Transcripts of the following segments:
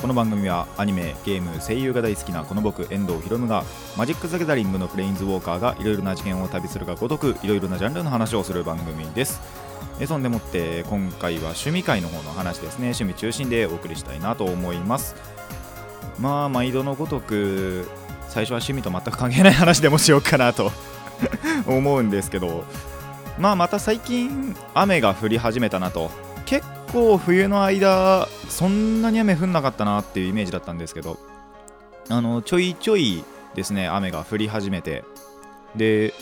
この番組はアニメゲーム声優が大好きなこの僕遠藤ひろむがマジック・ザ・ギャザリングのプレインズウォーカーがいろいろな事件を旅するがごとくいろいろなジャンルの話をする番組です。えそんでもって今回は趣味会の方の話ですね。趣味中心でお送りしたいなと思います。まあ毎度のごとく最初は趣味と全く関係ない話でもしようかなと 思うんですけど。まあまた最近雨が降り始めたなと。結構冬の間そんなに雨降んなかったなっていうイメージだったんですけどあのちょいちょいですね雨が降り始めてで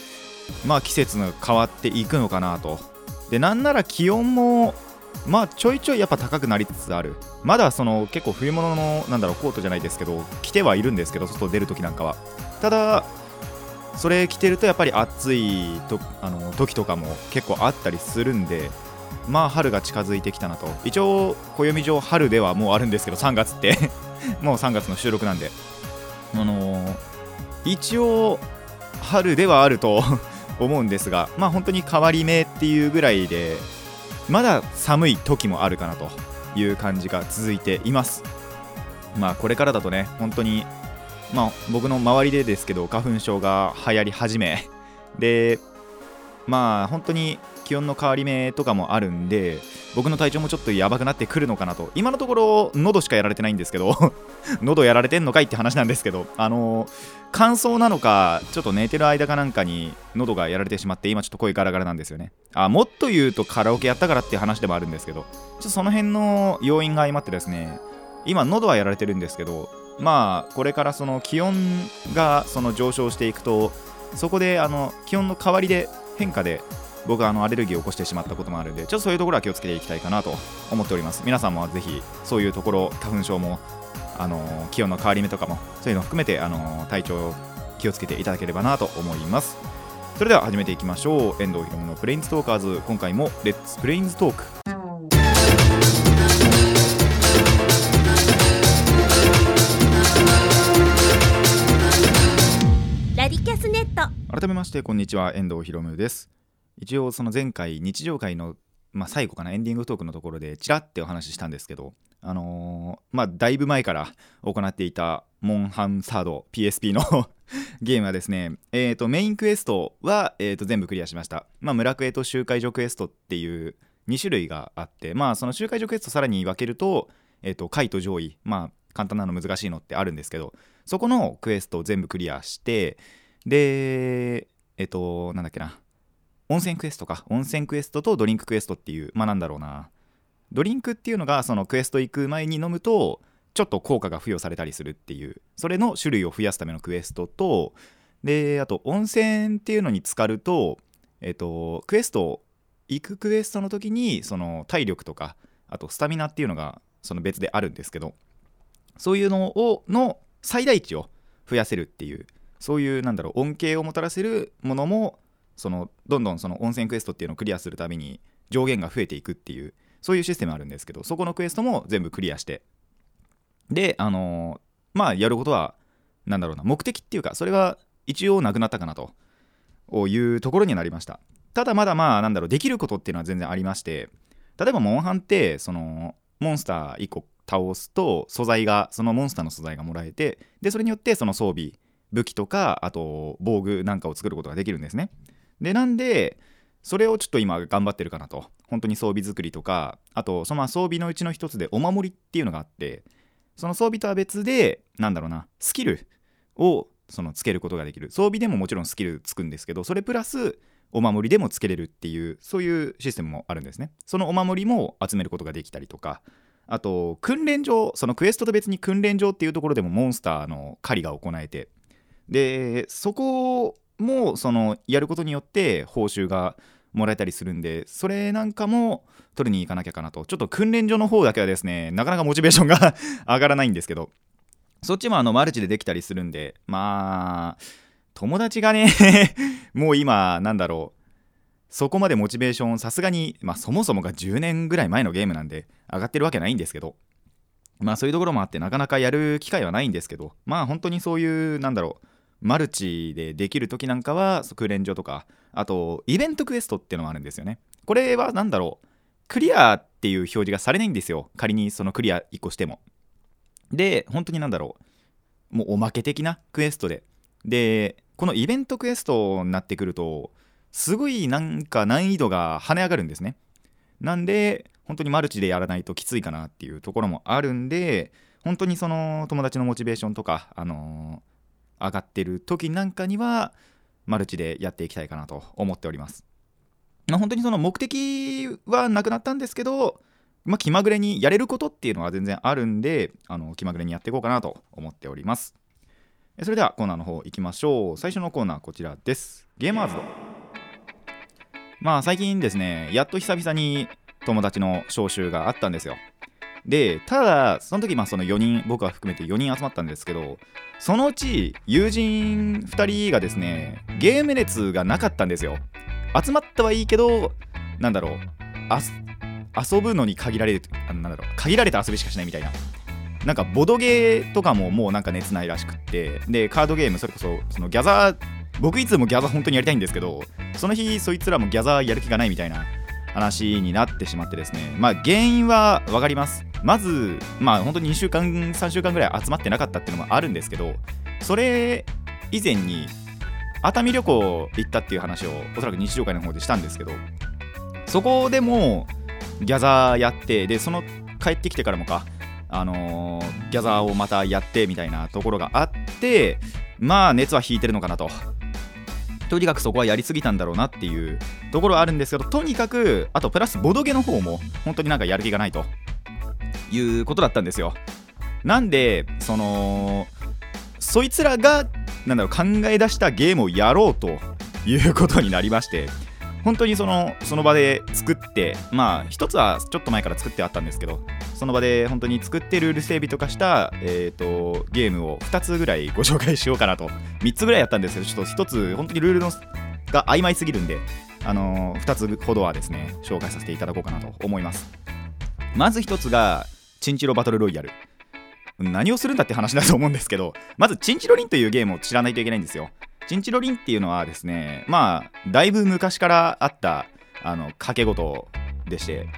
まあ季節が変わっていくのかなと。でなんなら気温もまあちょいちょいやっぱ高くなりつつある。まだその結構冬物のなんだろうコートじゃないですけど着てはいるんですけど外出る時なんかは。ただそれ着てるとやっぱり暑いとあの時とかも結構あったりするんでまあ春が近づいてきたなと。一応暦上春ではもうあるんですけど3月って。もう3月の収録なんで。あのー一応春ではあると 思うんですがまあ本当に変わり目っていうぐらいでまだ寒い時もあるかなという感じが続いています。まあこれからだとね本当にまあ僕の周りでですけど花粉症が流行り始め。でまあ本当に気温の変わり目とかもあるんで僕の体調もちょっとやばくなってくるのかなと。今のところ喉しかやられてないんですけど 喉やられてんのかいって話なんですけどあの乾燥なのかちょっと寝てる間かなんかに喉がやられてしまって今ちょっと声ガラガラなんですよね。あもっと言うとカラオケやったからっていう話でもあるんですけどちょっとその辺の要因が相まってですね今喉はやられてるんですけどまあこれからその気温がその上昇していくとそこであの気温の変わりで変化で僕はあのアレルギーを起こしてしまったこともあるんでちょっとそういうところは気をつけていきたいかなと思っております。皆さんもぜひそういうところ花粉症もあの気温の変わり目とかもそういうのを含めてあの体調気をつけていただければなと思います。それでは始めていきましょう。遠藤ひろむのプレインズトーカーズ。今回もレッツプレインズトークラディキャスネット。改めましてこんにちは。遠藤ひろむです一応その前回日常会の、まあ、最後かなエンディングトークのところでチラッてお話ししたんですけどあのーまあだいぶ前から行っていたモンハンサード PSP の ゲームはですねえーとメインクエストは、えーと全部クリアしました。まあ村クエと集会所クエストっていう2種類があってまあその集会所クエストさらに分けるとえっ、と下位と上位まあ簡単なの難しいのってあるんですけどそこのクエストを全部クリアしてでえっ、となんだっけな温泉クエストか。温泉クエストとドリンククエストっていうまあなんだろうな。ドリンクっていうのがそのクエスト行く前に飲むとちょっと効果が付与されたりするっていう。それの種類を増やすためのクエストとであと温泉っていうのに浸かるとえっ、とクエスト行くクエストの時にその体力とかあとスタミナっていうのがその別であるんですけどそういうのをの最大値を増やせるっていうそういうなんだろう恩恵をもたらせるものもそのどんどんその温泉クエストっていうのをクリアするたびに上限が増えていくっていうそういうシステムあるんですけどそこのクエストも全部クリアしてであのーまあやることはなんだろうな目的っていうかそれが一応なくなったかなというところになりました。ただまだまあなんだろうできることっていうのは全然ありまして例えばモンハンってそのモンスター1個倒すと素材がそのモンスターの素材がもらえてでそれによってその装備武器とかあと防具なんかを作ることができるんですね。でなんでそれをちょっと今頑張ってるかなと。本当に装備作りとかあとその装備のうちの一つでお守りっていうのがあってその装備とは別でなんだろうなスキルをそのつけることができる。装備でももちろんスキルつくんですけどそれプラスお守りでもつけれるっていうそういうシステムもあるんですね。そのお守りも集めることができたりとかあと訓練場そのクエストと別に訓練場っていうところでもモンスターの狩りが行えてでそこもそのやることによって報酬がもらえたりするんでそれなんかも取りに行かなきゃかなと。ちょっと訓練所の方だけはですねなかなかモチベーションが上がらないんですけど。そっちもあのマルチでできたりするんでまあ友達がね もう今なんだろう。そこまでモチベーションさすがに、まあ、そもそもが10年ぐらい前のゲームなんで上がってるわけないんですけど。まあそういうところもあってなかなかやる機会はないんですけど。まあ本当にそういうなんだろう。マルチでできる時なんかは空連所とかあとイベントクエストっていうのがあるんですよね。これは何だろうクリアっていう表示がされないんですよ。仮にそのクリア1個しても。で本当になんだろうもうおまけ的なクエストで。でこのイベントクエストになってくるとすごいなんか難易度が跳ね上がるんですね。なんで本当にマルチでやらないときついかなっていうところもあるんで本当にその友達のモチベーションとか、あのー、上がってる時なんかにはマルチでやっていきたいかなと思っております。まあ、本当にその目的はなくなったんですけど、まあ、気まぐれにやれることっていうのは全然あるんであの気まぐれにやっていこうかなと思っております。それではコーナーの方行きましょう。最初のコーナーこちらです。ゲーマーズドまあ最近ですねやっと久々に友達の招集があったんですよ。でただその時まあその4人僕は含めて4人集まったんですけどそのうち友人2人がですねゲーム熱がなかったんですよ。集まったはいいけどなんだろう遊ぶのに限られるなんだろう限られた遊びしかしないみたいな。なんかボドゲーとかももうなんか熱ないらしくってでカードゲームそれこそそのギャザー僕いつもギャザー本当にやりたいんですけどその日そいつらもギャザーやる気がないみたいな話になってしまってですね。まあ原因は分かります。まずまあ本当に2週間3週間ぐらい集まってなかったっていうのもあるんですけどそれ以前に熱海旅行行ったっていう話をおそらく日常会の方でしたんですけどそこでもギャザーやってでその帰ってきてからもかあのー、ギャザーをまたやってみたいなところがあってまあ熱は引いてるのかなと。とにかくそこはやりすぎたんだろうなっていうところはあるんですけどとにかくあとプラスボドゲの方も本当になんかやる気がないと。いうことだったんですよ。なんでそのそいつらがなんだろう考え出したゲームをやろうということになりまして本当にそのその場で作ってまあ一つはちょっと前から作ってあったんですけどその場で本当に作ってルール整備とかした、えーと、ゲームを2つぐらいご紹介しようかなと。3つぐらいやったんですけどちょっと1つ本当にルールのが曖昧すぎるんで、あのー、2つほどはですね紹介させていただこうかなと思います。まず1つがチンチロバトルロイヤル。何をするんだって話だと思うんですけどまずチンチロリンというゲームを知らないといけないんですよ。チンチロリンっていうのはですねまあだいぶ昔からあったあの掛け事でして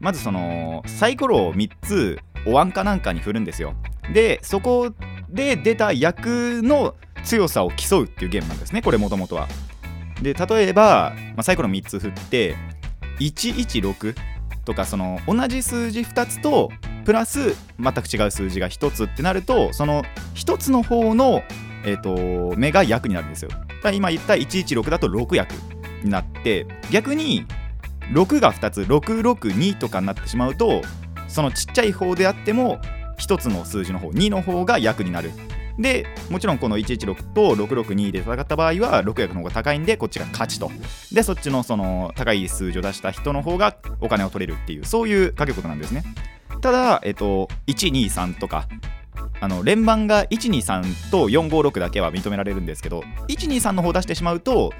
まずそのサイコロを3つお椀かなんかに振るんですよ。でそこで出た役の強さを競うっていうゲームなんですねこれもともとは。で例えば、まあ、サイコロ3つ振って116とかその同じ数字2つとプラス全く違う数字が1つってなるとその1つの方のえーと、目が役になるんですよ。今言った116だと6役になって逆に6が2つ662とかになってしまうとそのちっちゃい方であっても1つの数字の方2の方が役になる。でもちろんこの116と662で戦った場合は6役の方が高いんでこっちが勝ちとでそっちのその高い数字を出した人の方がお金を取れるっていうそういう掛け事なんですねただ、えっと、123とかあの連番が123と456だけは認められるんですけど123の方出してしまうと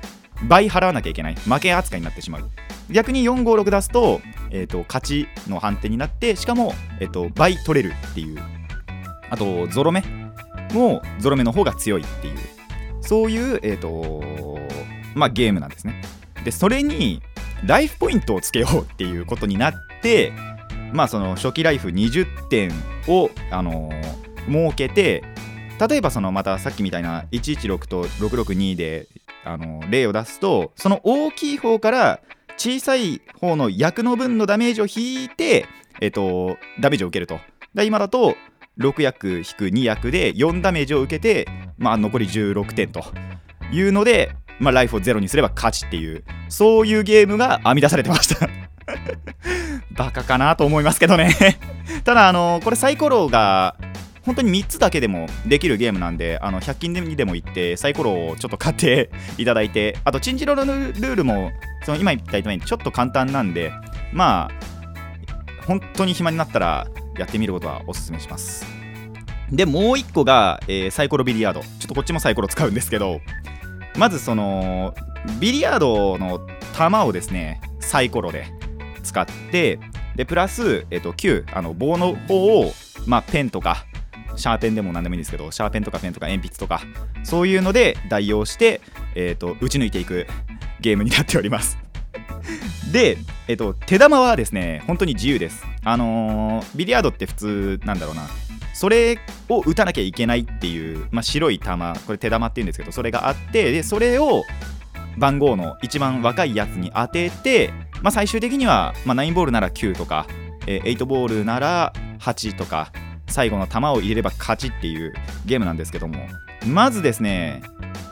倍払わなきゃいけない。負け扱いになってしまう。逆に456出すと,、えーと、勝ちの判定になってしかも、えーと、倍取れるっていう。あとゾロ目もゾロ目の方が強いっていう。そういう、えーとまあ、ゲームなんですね。でそれにライフポイントをつけようっていうことになってまあその初期ライフ20点をあのー設けて例えばそのまたさっきみたいな116と662であの例を出すとその大きい方から小さい方の役の分のダメージを引いて、えっと、ダメージを受けると。だ今だと6役引く2役で4ダメージを受けて、まあ、残り16点というので、まあ、ライフをゼロにすれば勝ちっていうそういうゲームが編み出されてましたバカかなと思いますけどね ただあのこれサイコロが本当に3つだけでもできるゲームなんで、あの100均にでも行ってサイコロをちょっと買って いただいて、あとチンジロのルールもその今言ったようにちょっと簡単なんで、まあ、本当に暇になったらやってみることはおすすめします。で、もう1個が、えー、サイコロビリヤード。ちょっとこっちもサイコロ使うんですけど、まずそのビリヤードの球をですねサイコロで使ってでプラス、えっと、9あの棒の方を、まあ、ペンとかシャーペンでも何でもいいんですけどシャーペンとかペンとか鉛筆とかそういうので代用して、えっと、打ち抜いていくゲームになっております。で、えっと、手玉はですね本当に自由です。あのー、ビリヤードって普通なんだろうな。それを打たなきゃいけないっていう、まあ、白い球これ手玉っていうんですけどそれがあってでそれを番号の一番若いやつに当てて、まあ、最終的には、まあ、9ボールなら9とか、えー、8ボールなら8とか最後の球を入れれば勝ちっていうゲームなんですけどもまずですね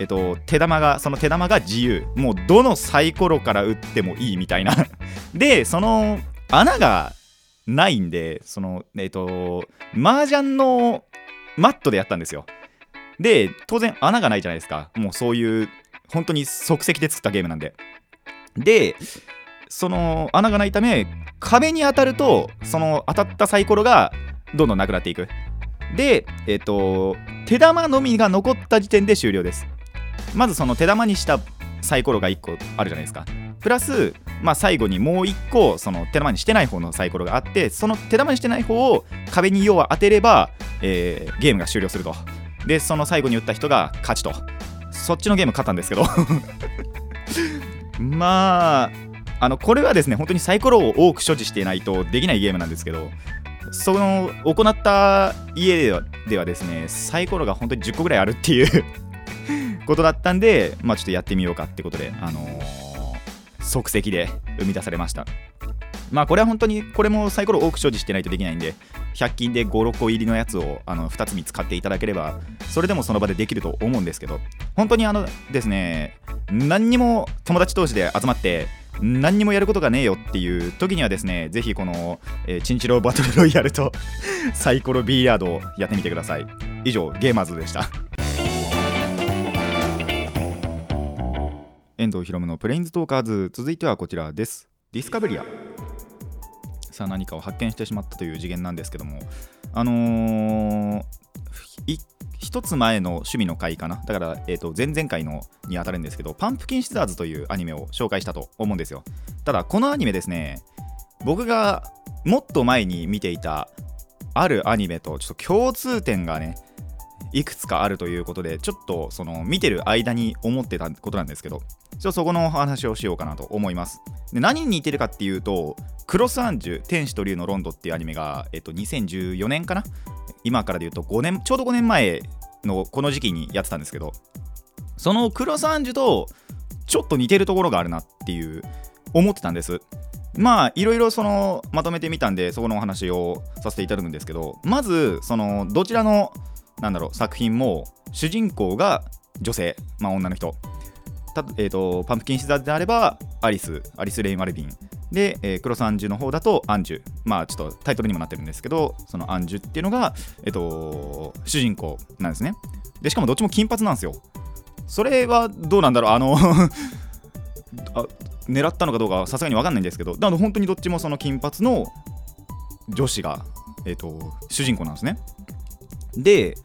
えっと、手玉がその手玉が自由。もうどのサイコロから打ってもいいみたいな。でその穴がないんでそのえっと麻雀のマットでやったんですよ。で当然穴がないじゃないですか。もうそういう本当に即席で作ったゲームなんで。でその穴がないため壁に当たるとその当たったサイコロがどんどんなくなっていく。でえっ、と手玉のみが残った時点で終了です。まずその手玉にしたサイコロが1個あるじゃないですか。プラス、まあ、最後にもう1個その手玉にしてない方のサイコロがあってその手玉にしてない方を壁に要は当てれば、えー、ゲームが終了すると。でその最後に打った人が勝ちと。そっちのゲーム勝ったんですけど。まああのこれはですね本当にサイコロを多く所持していないとできないゲームなんですけどその行った家ではではですねサイコロが本当に10個ぐらいあるっていう ことだったんでまあちょっとやってみようかってことであのー、即席で生み出されました。まあこれは本当にこれもサイコロ多く所持してないとできないんで100均で56個入りのやつをあの2つ3つ買っていただければそれでもその場でできると思うんですけど本当にあのですね何にも友達同士で集まって何にもやることがねえよっていう時にはですねぜひこの、えー、チンチロバトルロイヤルと サイコロビリヤードをやってみてください。以上ゲーマーズでした。遠藤ひろむのプレインズトーカーズ。続いてはこちらです。ディスカベリア。さ何かを発見してしまったという次元なんですけどもあのー、一つ前の趣味の回かな？だから、えー、と前々回のに当たるんですけどパンプキンシザーズというアニメを紹介したと思うんですよ。ただこのアニメですね僕がもっと前に見ていたあるアニメとちょっと共通点がねいくつかあるということでちょっとその見てる間に思ってたことなんですけどちょそこのお話をしようかなと思います。で何に似てるかっていうとクロスアンジュ天使と竜のロンドっていうアニメが、えっと、2014年かな？今からで言うと5年ちょうど5年前のこの時期にやってたんですけどそのクロスアンジュとちょっと似てるところがあるなっていう思ってたんです。まあいろいろそのまとめてみたんでそこのお話をさせていただくんですけどまずそのどちらのなんだろう作品も主人公が女性まあ女の人。た、えーと、パンプキンシザーであればアリスアリス・レイ・マルビン。で、えー、クロス・アンジュの方だとアンジュ。まあちょっとタイトルにもなってるんですけどそのアンジュっていうのが、えーと、主人公なんですね。でしかもどっちも金髪なんですよ。それはどうなんだろう。あの あ狙ったのかどうかさすがに分かんないんですけどだから本当にどっちもその金髪の女子が、えーと主人公なんですね。で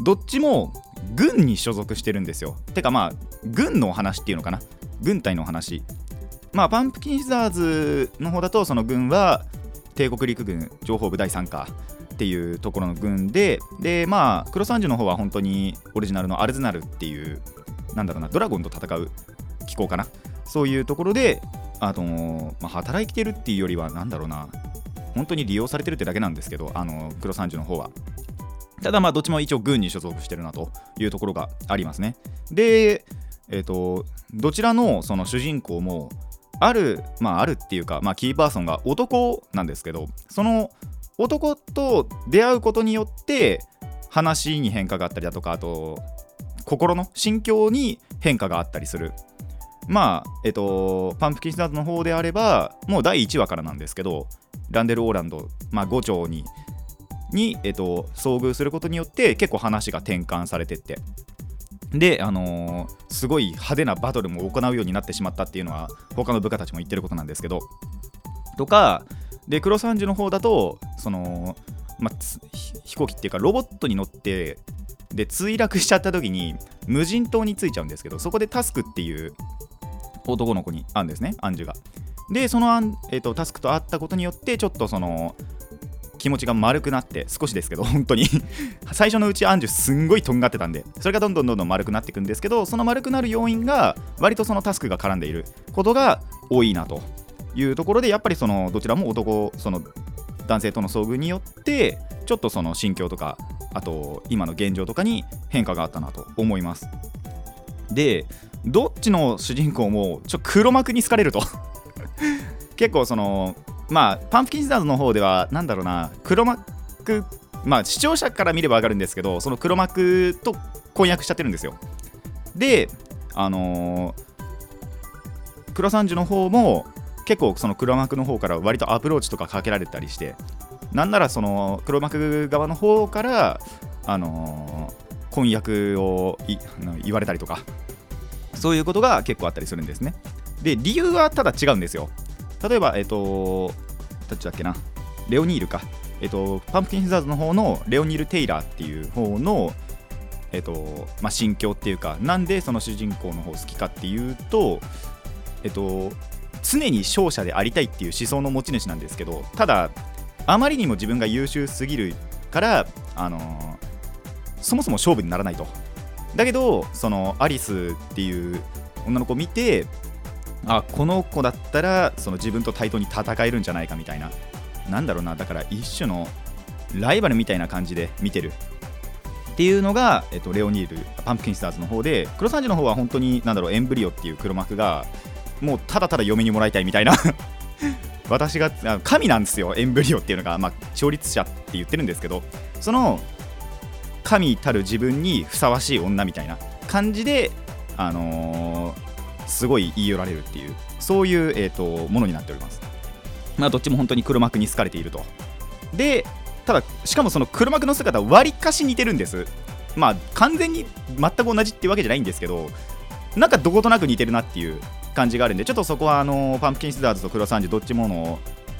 どっちも軍に所属してるんですよ。てかまあ軍のお話っていうのかな。軍隊のお話。まあパンプキンシザーズの方だとその軍は帝国陸軍情報部第3課っていうところの軍で。でまあクロスアンジュの方は本当にオリジナルのアルズナルっていうなんだろうなドラゴンと戦う機構かな。そういうところであのまあ、働いてるっていうよりはなんだろうな。本当に利用されてるってだけなんですけどあのクロスアンジュの方は。ただまあどっちも一応軍に所属してるなというところがありますね。でえっ、ー、とどちらのその主人公もあるまああるっていうかまあキーパーソンが男なんですけどその男と出会うことによって話に変化があったりだとかあと心の心境に変化があったりする。まあえっとパンプキンスターズの方であればもう第1話からなんですけどランデル・オーランド、まあ、5丁にに、えっと、遭遇することによって結構話が転換されてって。で、あのー、すごい派手なバトルも行うようになってしまったっていうのは他の部下たちも言ってることなんですけど。とかでクロサンジュの方だとその、まあ、飛行機っていうかロボットに乗ってで墜落しちゃった時に無人島に着いちゃうんですけどそこでタスクっていう男の子に会うんですねアンジュが。でそのアン、えーとタスクと会ったことによってちょっとその気持ちが丸くなって少しですけど本当に。最初のうちアンジュすんごいとんがってたんでそれがどんどんどんどん丸くなっていくんですけどその丸くなる要因が割とそのタスクが絡んでいることが多いなというところでやっぱりそのどちらも男その男性との遭遇によってちょっとその心境とかあと今の現状とかに変化があったなと思います。でどっちの主人公もちょ黒幕に好かれると。結構そのまあパンプキンシザーズの方ではなんだろうな黒幕まあ視聴者から見れば分かるんですけどその黒幕と婚約しちゃってるんですよ。であのー、黒三樹の方も結構その黒幕の方から割とアプローチとかかけられたりしてなんならその黒幕側の方からあのー、婚約を言われたりとかそういうことが結構あったりするんですね。で理由はただ違うんですよ。例えば、えっ、ー、と、どっちだっけな、レオニールか。えっ、ー、と、パンプキンヒザーズの方のレオニール・テイラーっていう方の、えっ、ー、と、まあ、心境っていうか、なんでその主人公の方好きかっていうと、えっと、常に勝者でありたいっていう思想の持ち主なんですけど、ただ、あまりにも自分が優秀すぎるから、あの、そもそも勝負にならないと。だけど、そのアリスっていう女の子を見て、あこの子だったらその自分と対等に戦えるんじゃないかみたいな。なんだろうなだから一種のライバルみたいな感じで見てる。っていうのが、えっと、レオニールパンプキンスターズの方で黒三時の方は本当になんだろうエンブリオっていう黒幕がもうただただ嫁にもらいたいみたいな。私が神なんですよエンブリオっていうのが、まあ、勝率者って言ってるんですけど。その神たる自分にふさわしい女みたいな感じであのーすごい言い寄られるっていうそういう、えーと、ものになっております。まあどっちも本当に黒幕に好かれていると。でただしかもその黒幕の姿わりかし似てるんです。まあ完全に全く同じっていうわけじゃないんですけどなんかどことなく似てるなっていう感じがあるんでちょっとそこはあのパンプキンシザーズとクロサンジどっちもの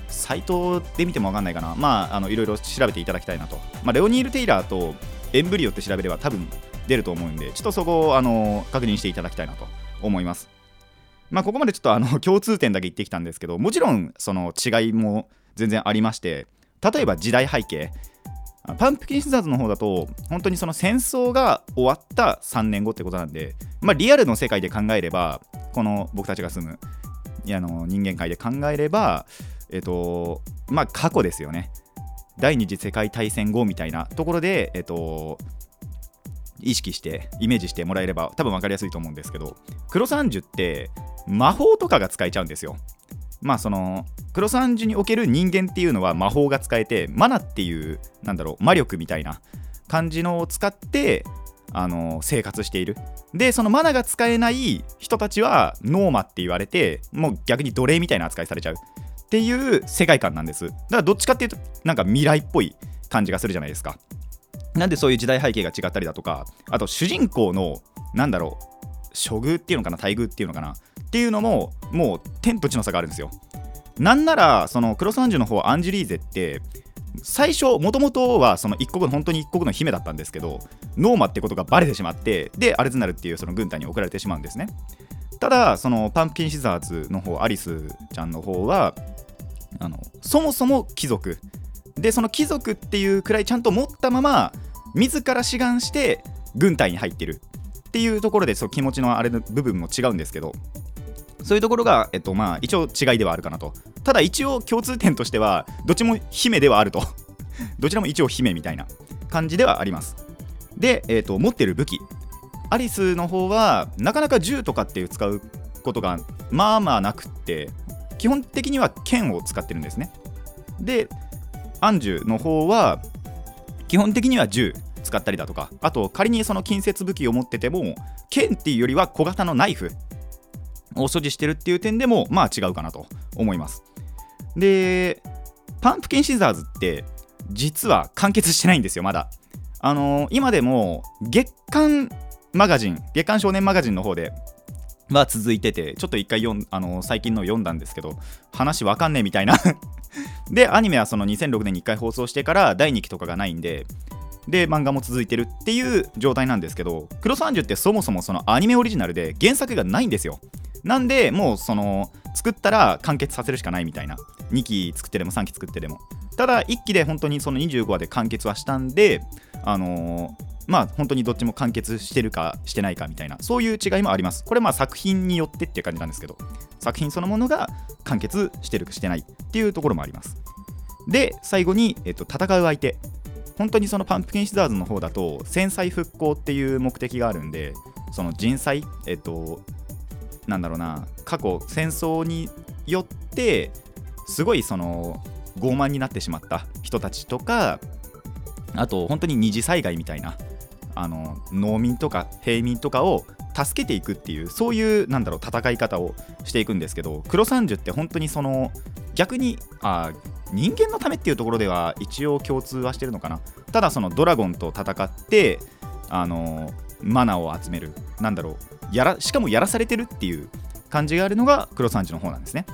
サイトで見ても分かんないかな。まああのいろいろ調べていただきたいなと、まあ、レオニール・テイラーとエンブリオって調べれば多分出ると思うんでちょっとそこをあの確認していただきたいなと思います。まあ、ここまでちょっとあの 共通点だけ言ってきたんですけどもちろんその違いも全然ありまして例えば時代背景。パンプキンシザーズの方だと本当にその戦争が終わった3年後ってことなんで、まあ、リアルの世界で考えればこの僕たちが住むあの人間界で考えればえっとまあ過去ですよね。第二次世界大戦後みたいなところでえっと意識してイメージしてもらえれば多分分かりやすいと思うんですけど黒三樹って魔法とかが使えちゃうんですよ。まあそのクロサンジにおける人間っていうのは魔法が使えてマナっていうなんだろう魔力みたいな感じのを使ってあの生活している。でそのマナが使えない人たちはノーマって言われてもう逆に奴隷みたいな扱いされちゃう。っていう世界観なんです。だからどっちかっていうとなんか未来っぽい感じがするじゃないですか。なんでそういう時代背景が違ったりだとかあと主人公のなんだろう処遇っていうのかな待遇っていうのかなっていうのももう天と地の差があるんですよ。なんならそのクロスアンジュの方アンジュリーゼって最初もともとはその一国の本当に一国の姫だったんですけどノーマってことがバレてしまってでアルズナルっていうその軍隊に送られてしまうんですね。ただそのパンプキンシザーズの方アリスちゃんの方はあのそもそも貴族。でその貴族っていうくらいちゃんと持ったまま自ら志願して軍隊に入ってるっていうところでそう気持ちのあれの部分も違うんですけどそういうところが、えっとまあ、一応違いではあるかなと。ただ一応共通点としては、どっちも姫ではあると。どちらも一応姫みたいな感じではあります。で、えっと、持ってる武器。アリスの方は、なかなか銃とかっていう使うことがまあまあなくって、基本的には剣を使ってるんですね。で、アンジュの方は、基本的には銃使ったりだとか、あと仮にその近接武器を持ってても、剣っていうよりは小型のナイフを所持してるっていう点でもまあ違うかなと思います。でパンプキンシザーズって実は完結してないんですよまだ。あのー、今でも月刊マガジン月刊少年マガジンの方では続いててちょっと一回読ん、あのー、最近の読んだんですけど話わかんねえみたいなでアニメはその2006年に1回放送してから第2期とかがないんでで漫画も続いてるっていう状態なんですけどクロスアンジュってそもそもそのアニメオリジナルで原作がないんですよ。なんでもうその作ったら完結させるしかないみたいな。2期作ってでも3期作ってでも。ただ1期で本当にその25話で完結はしたんであのーまあ本当にどっちも完結してるかしてないかみたいなそういう違いもあります。これまあ作品によってっていう感じなんですけど作品そのものが完結してるかしてないっていうところもあります。で最後に、えっと、戦う相手。本当にそのパンプキンシザーズの方だと戦災復興っていう目的があるんでその人災えっとなんだろうな過去戦争によってすごいその傲慢になってしまった人たちとかあと本当に二次災害みたいなあの農民とか平民とかを助けていくっていうそういうなんだろう戦い方をしていくんですけど黒三十って本当にその逆にあ人間のためっていうところでは一応共通はしてるのかな。ただそのドラゴンと戦ってあのマナーを集めるなんだろうやらしかもやらされてるっていう感じがあるのが黒三十の方なんですね。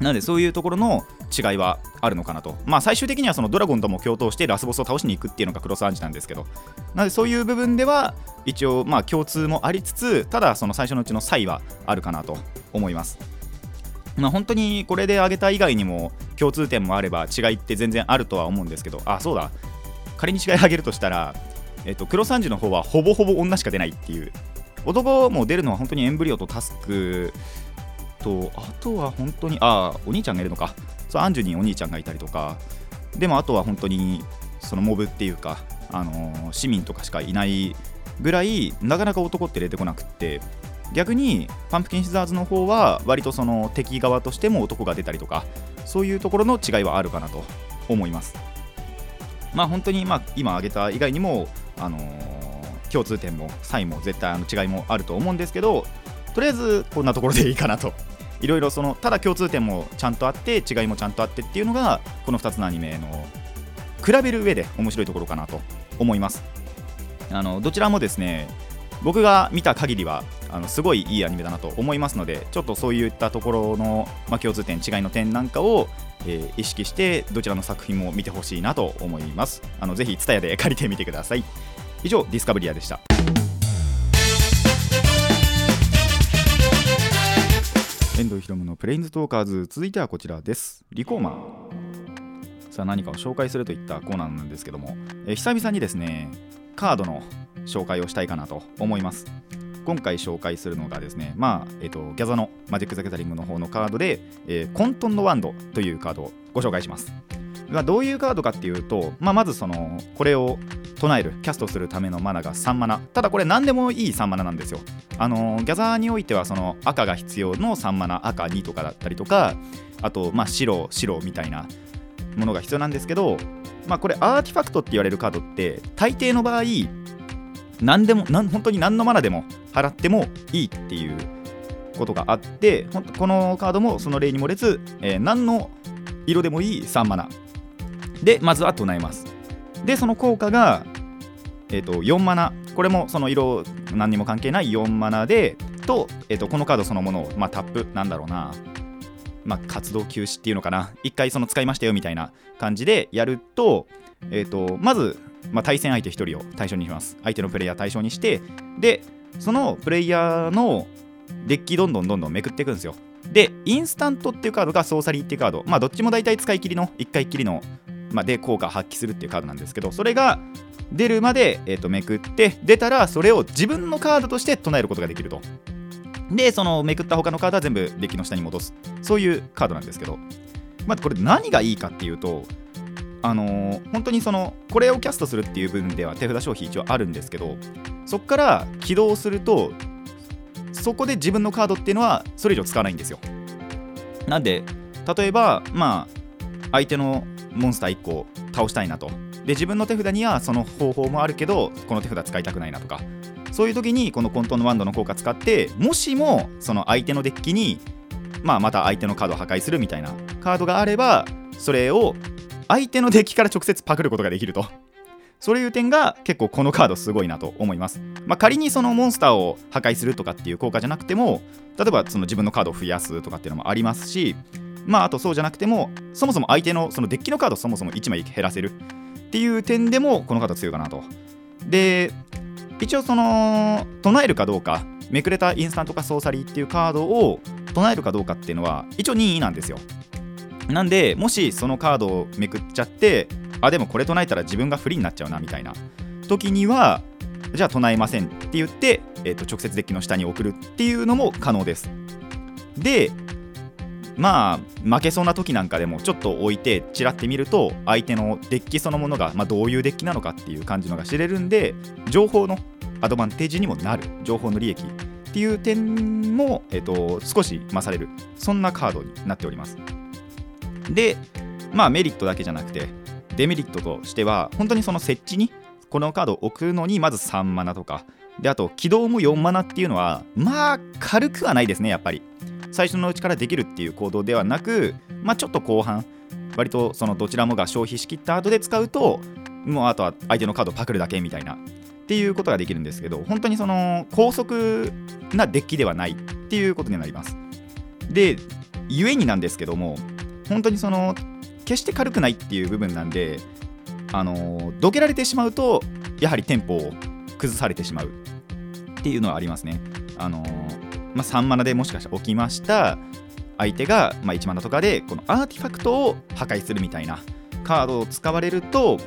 なのでそういうところの違いはあるのかなと。まあ最終的にはそのドラゴンとも共闘してラスボスを倒しに行くっていうのがクロスアンジなんですけど、なのでそういう部分では一応まあ共通もありつつ、ただその最初のうちの差異はあるかなと思います。まあ本当にこれで挙げた以外にも共通点もあれば違いって全然あるとは思うんですけど、あ、そうだ。仮に違い挙げるとしたら、えっと、クロサンジの方はほぼほぼ女しか出ないっていう。男も出るのは本当にエンブリオとタスクと、あとは本当に、ああ、お兄ちゃんがいるのか。そうアンジュにお兄ちゃんがいたりとか。でもあとは本当にそのモブっていうか、あのー、市民とかしかいないぐらいなかなか男って出てこなくって。逆にパンプキンシザーズの方は割とその敵側としても男が出たりとかそういうところの違いはあるかなと思います。まあ本当にまあ今挙げた以外にも、あのー、共通点も差異も絶対あの違いもあると思うんですけどとりあえずこんなところでいいかなと。いろいろそのただ共通点もちゃんとあって違いもちゃんとあってっていうのがこの2つのアニメの比べる上で面白いところかなと思います。あのどちらもですね僕が見た限りはあのすごいいいアニメだなと思いますのでちょっとそういったところの、まあ、共通点違いの点なんかを、えー、意識してどちらの作品も見てほしいなと思います。あのぜひ TSUTAYA で借りてみてください。以上ディスカブリアでした。プレインズトーカーズ。続いてはこちらです。リコーマンさあ何かを紹介するといったコーナーなんですけども、え久々にですねカードの紹介をしたいかなと思います。今回紹介するのがですね、まあ、え、ー、と、ギャザのマジック・ザ・ギャザリングの方のカードで、えー、コントンのワンドというカードをご紹介します。ま、どういうカードかっていうと、まあ、まずその、これを唱えるキャストするためのマナが3マナただこれ何でもいい3マナなんですよあのギャザーにおいてはその赤が必要の3マナ赤2とかだったりとかあとまあ白白みたいなものが必要なんですけどまあこれアーティファクトって言われるカードって大抵の場合何でも何本当に何のマナでも払ってもいいっていうことがあってこのカードもその例に漏れず、えー、何の色でもいい3マナ。でまずは唱えます。でその効果が、えーと、4マナ。これもその色何にも関係ない4マナでと,、えーと、このカードそのものを、まあ、タップなんだろうな。まあ、活動休止っていうのかな。一回その使いましたよみたいな感じでやると,、えーと、まず、まあ、対戦相手1人を対象にします。相手のプレイヤー対象にしてでそのプレイヤーのデッキどんどんどんどんめくっていくんですよ。でインスタントっていうカードがソーサリーっていうカード。まあどっちも大体使い切りの1回きりのまあ、で効果を発揮するっていうカードなんですけどそれが出るまで、えー、とめくって出たらそれを自分のカードとして唱えることができると。でそのめくった他のカードは全部デッキの下に戻す。そういうカードなんですけど。まあこれ何がいいかっていうとあのー、本当にそのこれをキャストするっていう部分では手札消費一応あるんですけどそこから起動するとそこで自分のカードっていうのはそれ以上使わないんですよ。なんで例えばまあ相手のモンスター1個倒したいなと。で自分の手札にはその方法もあるけどこの手札使いたくないなとか。そういう時にこの混沌のワンドの効果使ってもしもその相手のデッキに、まあ、また相手のカードを破壊するみたいなカードがあればそれを相手のデッキから直接パクることができると。そういう点が結構このカードすごいなと思います。まあ、仮にそのモンスターを破壊するとかっていう効果じゃなくても例えばその自分のカードを増やすとかっていうのもありますしまああとそうじゃなくてもそもそも相手のそのデッキのカードをそもそも1枚減らせるっていう点でもこのカード強いかなと。で一応その唱えるかどうかめくれたインスタント化ソーサリーっていうカードを唱えるかどうかっていうのは一応任意なんですよ。なんでもしそのカードをめくっちゃってあでもこれ唱えたら自分が不利になっちゃうなみたいな。時にはじゃあ唱えませんって言って、えー、と直接デッキの下に送るっていうのも可能です。でまあ負けそうな時なんかでもちょっと置いてちらってみると相手のデッキそのものが、まあ、どういうデッキなのかっていう感じのが知れるんで情報のアドバンテージにもなる。情報の利益っていう点も、えーと、少し増される。そんなカードになっております。でまあメリットだけじゃなくてデメリットとしては本当にその設置にこのカードを置くのにまず3マナとかであと起動も4マナっていうのはまあ軽くはないですねやっぱり。最初のうちからできるっていう行動ではなく、まあ、ちょっと後半割とそのどちらもが消費しきった後で使うともうあとは相手のカードをパクるだけみたいなっていうことができるんですけど本当にその高速なデッキではないっていうことになります。で故になんですけども本当にその決して軽くないっていう部分なんであのどけられてしまうとやはりテンポを崩されてしまうっていうのはありますね。あのまあ、3マナでもしかしたら起きました相手が、まあ、1マナとかでこのアーティファクトを破壊するみたいなカードを使われると、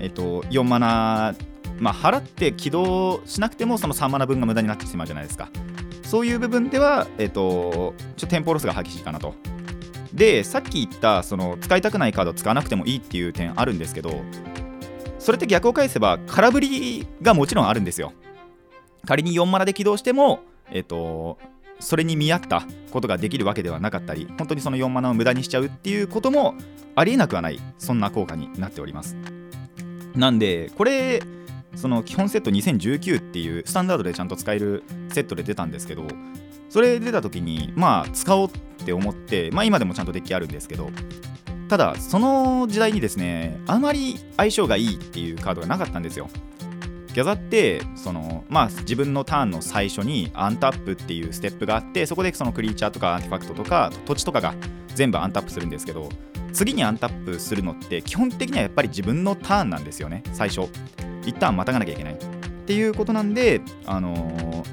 えっと、4マナ、まあ、払って起動しなくてもその3マナ分が無駄になってしまうじゃないですか。そういう部分では、えっと、ちょっとテンポロスが激しいかなと。でさっき言ったその使いたくないカード使わなくてもいいっていう点あるんですけどそれって逆を返せば空振りがもちろんあるんですよ。仮に4マナで起動してもえっ、とそれに見合ったことができるわけではなかったり本当にその4マナを無駄にしちゃうっていうこともありえなくはないそんな効果になっております。なんでこれその基本セット2019っていうスタンダードでちゃんと使えるセットで出たんですけどそれ出た時にまあ使おうって思ってまあ今でもちゃんとデッキあるんですけどただその時代にですねあまり相性がいいっていうカードがなかったんですよ。ギャザってその、まあ、自分のターンの最初にアンタップっていうステップがあってそこでそのクリーチャーとかアーティファクトとか土地とかが全部アンタップするんですけど次にアンタップするのって基本的にはやっぱり自分のターンなんですよね最初。一旦またがなきゃいけない。っていうことなんで、あのー、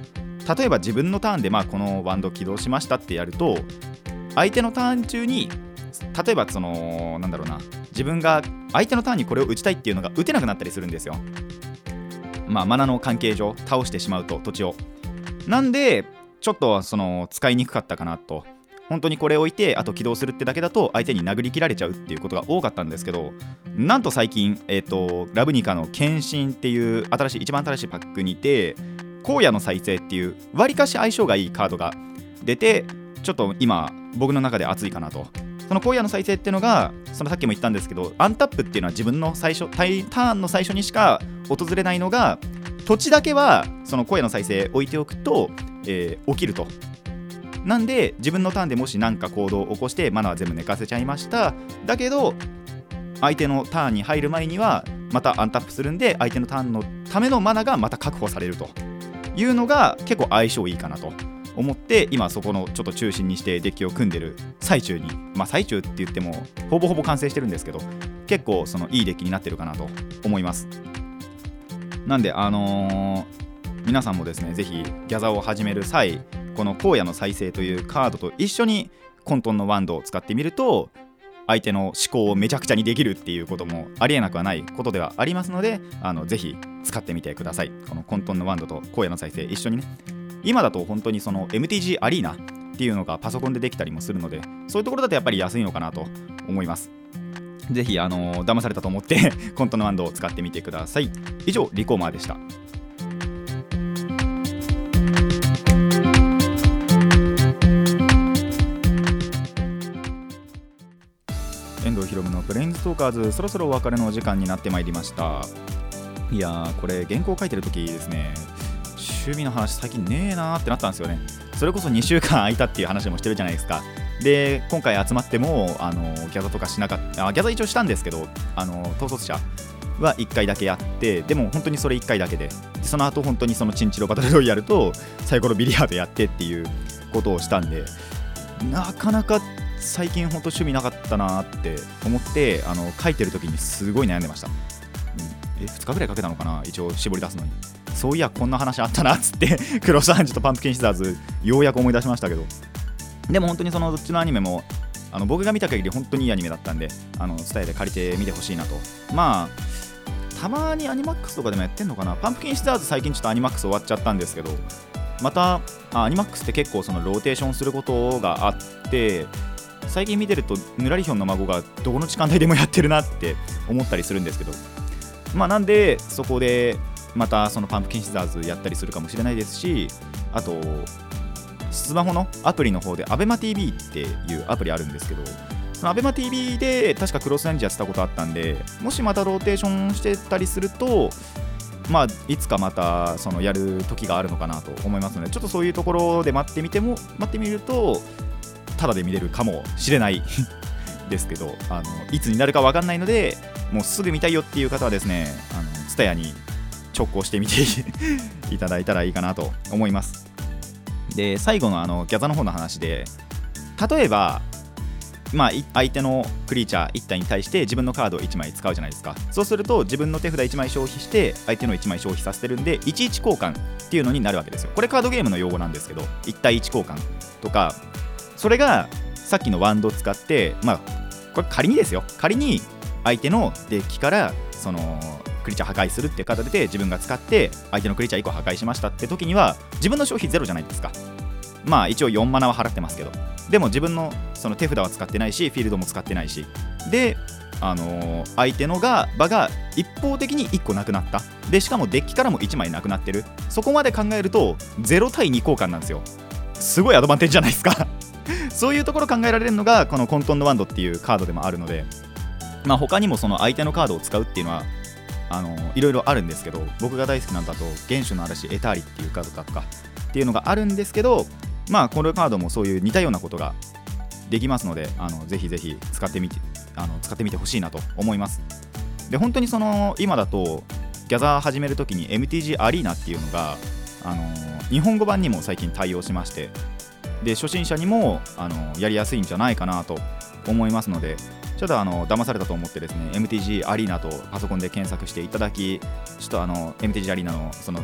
例えば自分のターンでまあこのワンド起動しましたってやると相手のターン中に例えばそのなんだろうな自分が相手のターンにこれを打ちたいっていうのが打てなくなったりするんですよ。まあ、マナの関係上倒してしまうと土地を。なんでちょっとその使いにくかったかなと。本当にこれ置いてあと起動するってだけだと相手に殴り切られちゃうっていうことが多かったんですけどなんと最近、えっ、ー、とラブニカの献身っていう新しい一番新しいパックにて荒野の再生っていうわりかし相性がいいカードが出てちょっと今僕の中で熱いかなと。その荒野の再生っていうのがそのさっきも言ったんですけどアンタップっていうのは自分の最初ターンの最初にしか訪れないのが土地だけはその荒野の再生置いておくと、えー、起きると。なんで自分のターンでもし何か行動を起こしてマナー全部寝かせちゃいました。だけど相手のターンに入る前にはまたアンタップするんで相手のターンのためのマナがまた確保されると。いうのが結構相性いいかなと思って今そこのちょっと中心にしてデッキを組んでる最中にまあ最中って言ってもほぼほぼ完成してるんですけど結構そのいいデッキになってるかなと思います。なんであのー、皆さんもですねぜひギャザーを始める際この荒野の再生というカードと一緒に混沌のワンドを使ってみると相手の思考をめちゃくちゃにできるっていうこともありえなくはないことではありますのであのぜひ使ってみてください。この混沌のワンドと荒野の再生一緒にね。今だと本当にその MTG アリーナっていうのがパソコンでできたりもするのでそういうところだとやっぱり安いのかなと思います。ぜひ、あの、騙されたと思ってコントのワンドを使ってみてください。以上リコーマーでした。藤ひろむのブレインズトーカーズそろそろお別れの時間になってまいりました。いやーこれ原稿書いてる時ですね。趣味の話最近ねえなーってなったんですよね。それこそ2週間空いたっていう話もしてるじゃないですか。で今回集まってもあのギャザとかしなかったあギャザ一応したんですけどあの統率者は1回だけやってでも本当にそれ1回だけで。その後本当にそのチンチロバトルロイヤルとサイコロビリヤードやってっていうことをしたんでなかなか最近ほんと趣味なかったなって思ってあの書いてる時にすごい悩んでました、うん、え2日ぐらいかけたのかな一応絞り出すのに。そういやこんな話あったなっつってクロスアンジュとパンプキンシザーズようやく思い出しましたけど。でも本当にそのどっちのアニメもあの僕が見た限り本当にいいアニメだったんであの TSUTAYA で借りてみてほしいなと。まあたまにアニマックスとかでもやってんのかな。パンプキンシザーズ最近ちょっとアニマックス終わっちゃったんですけどまたアニマックスって結構そのローテーションすることがあって最近見てるとぬらりひょんの孫がどこの時間帯でもやってるなって思ったりするんですけどまあなんでそこでまたそのパンプキンシザーズやったりするかもしれないですしあとスマホのアプリの方で ABEMATV っていうアプリあるんですけどその ABEMATV で確かクロスアンジュやってたことあったんでもしまたローテーションしてたりするとまあ、いつかまたそのやる時があるのかなと思いますのでちょっとそういうところで待ってみても待ってみるとただで見れるかもしれない。ですけどあのいつになるか分かんないのでもうすぐ見たいよっていう方はですねあの TSUTAYA に直行してみて いただいたらいいかなと思います。で最後のあのギャザの方の話で例えばまあ、相手のクリーチャー1体に対して自分のカードを1枚使うじゃないですか。そうすると自分の手札1枚消費して相手の1枚消費させてるんで11交換っていうのになるわけですよ。これカードゲームの用語なんですけど1対1交換とかそれがさっきのワンドを使ってまあこれ仮にですよ。仮に相手のデッキからそのクリーチャー破壊するっていう形で自分が使って相手のクリーチャー1個破壊しましたって時には自分の消費ゼロじゃないですか。まあ一応4マナは払ってますけど。でも自分のその手札は使ってないしフィールドも使ってないし。であのー、相手のが場が一方的に1個なくなった。でしかもデッキからも1枚なくなってる。そこまで考えると0対2交換なんですよ。すごいアドバンテージじゃないですか。そういうところ考えられるのがこのコントンドワンドっていうカードでもあるのでまあ他にもその相手のカードを使うっていうのはあのいろいろあるんですけど僕が大好きなんだと原種の嵐エターリっていうカードだとかっていうのがあるんですけどまあこのカードもそういう似たようなことができますのであのぜひぜひ使ってみてあの使ってみてほしいなと思います。で本当にその今だとギャザー始めるときに MTG アリーナっていうのがあの日本語版にも最近対応しましてで初心者にもあのやりやすいんじゃないかなと思いますのでちょっとあの騙されたと思ってですね MTG アリーナとパソコンで検索していただきちょっとあの MTG アリーナのその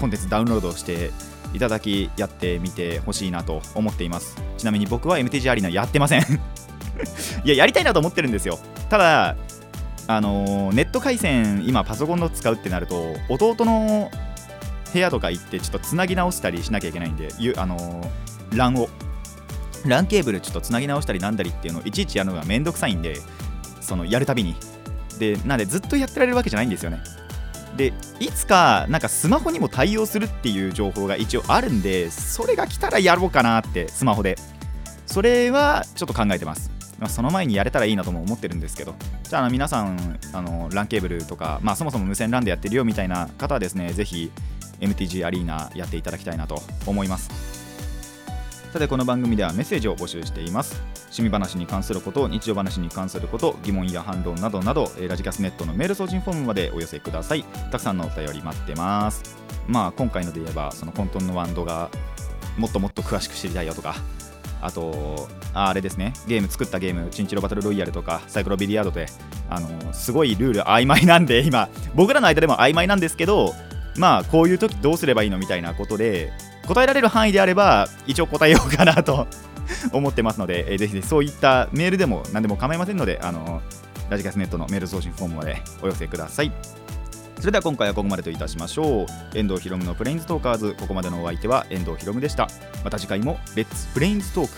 コンテンツダウンロードしていただきやってみてほしいなと思っています。ちなみに僕は MTG アリーナやってません。いややりたいなと思ってるんですよ。ただあのネット回線今パソコンの使うってなると弟の部屋とか行ってちょっとつなぎ直したりしなきゃいけないんであの LAN を。LAN ケーブルちょっとつなぎ直したりなんだりっていうのをいちいちやるのがめんどくさいんでそのやるたびに。でなんでずっとやってられるわけじゃないんですよね。でいつかなんかスマホにも対応するっていう情報が一応あるんでそれが来たらやろうかなってスマホで。それはちょっと考えてます。ま、その前にやれたらいいなとも思ってるんですけど、じゃあ皆さん、あの LAN ケーブルとか、まあ、そもそも無線 LAN でやってるよみたいな方はですね、ぜひ MTG アリーナやっていただきたいなと思います。さて、この番組ではメッセージを募集しています。趣味話に関すること、日常話に関すること、疑問や反論などなど、ラジキャスネットのメール送信フォームまでお寄せください。たくさんのお便り待ってます。まあ、今回ので言えば、その混沌のワンドがもっともっと詳しく知りたいよとか、あとあれですねゲーム作ったゲームチンチロバトルロイヤルとかサイクロビリヤードであのすごいルール曖昧なんで今僕らの間でも曖昧なんですけどまあこういう時どうすればいいのみたいなことで答えられる範囲であれば一応答えようかなと 思ってますので、えー、ぜひぜひそういったメールでも何でも構いませんのであのラジカスネットのメール送信フォームまでお寄せください。それでは今回はここまでといたしましょう。遠藤ひろむのプレインズトーカーズ。ここまでのお相手は遠藤ひろむでした。また次回もレッツプレインズトーク。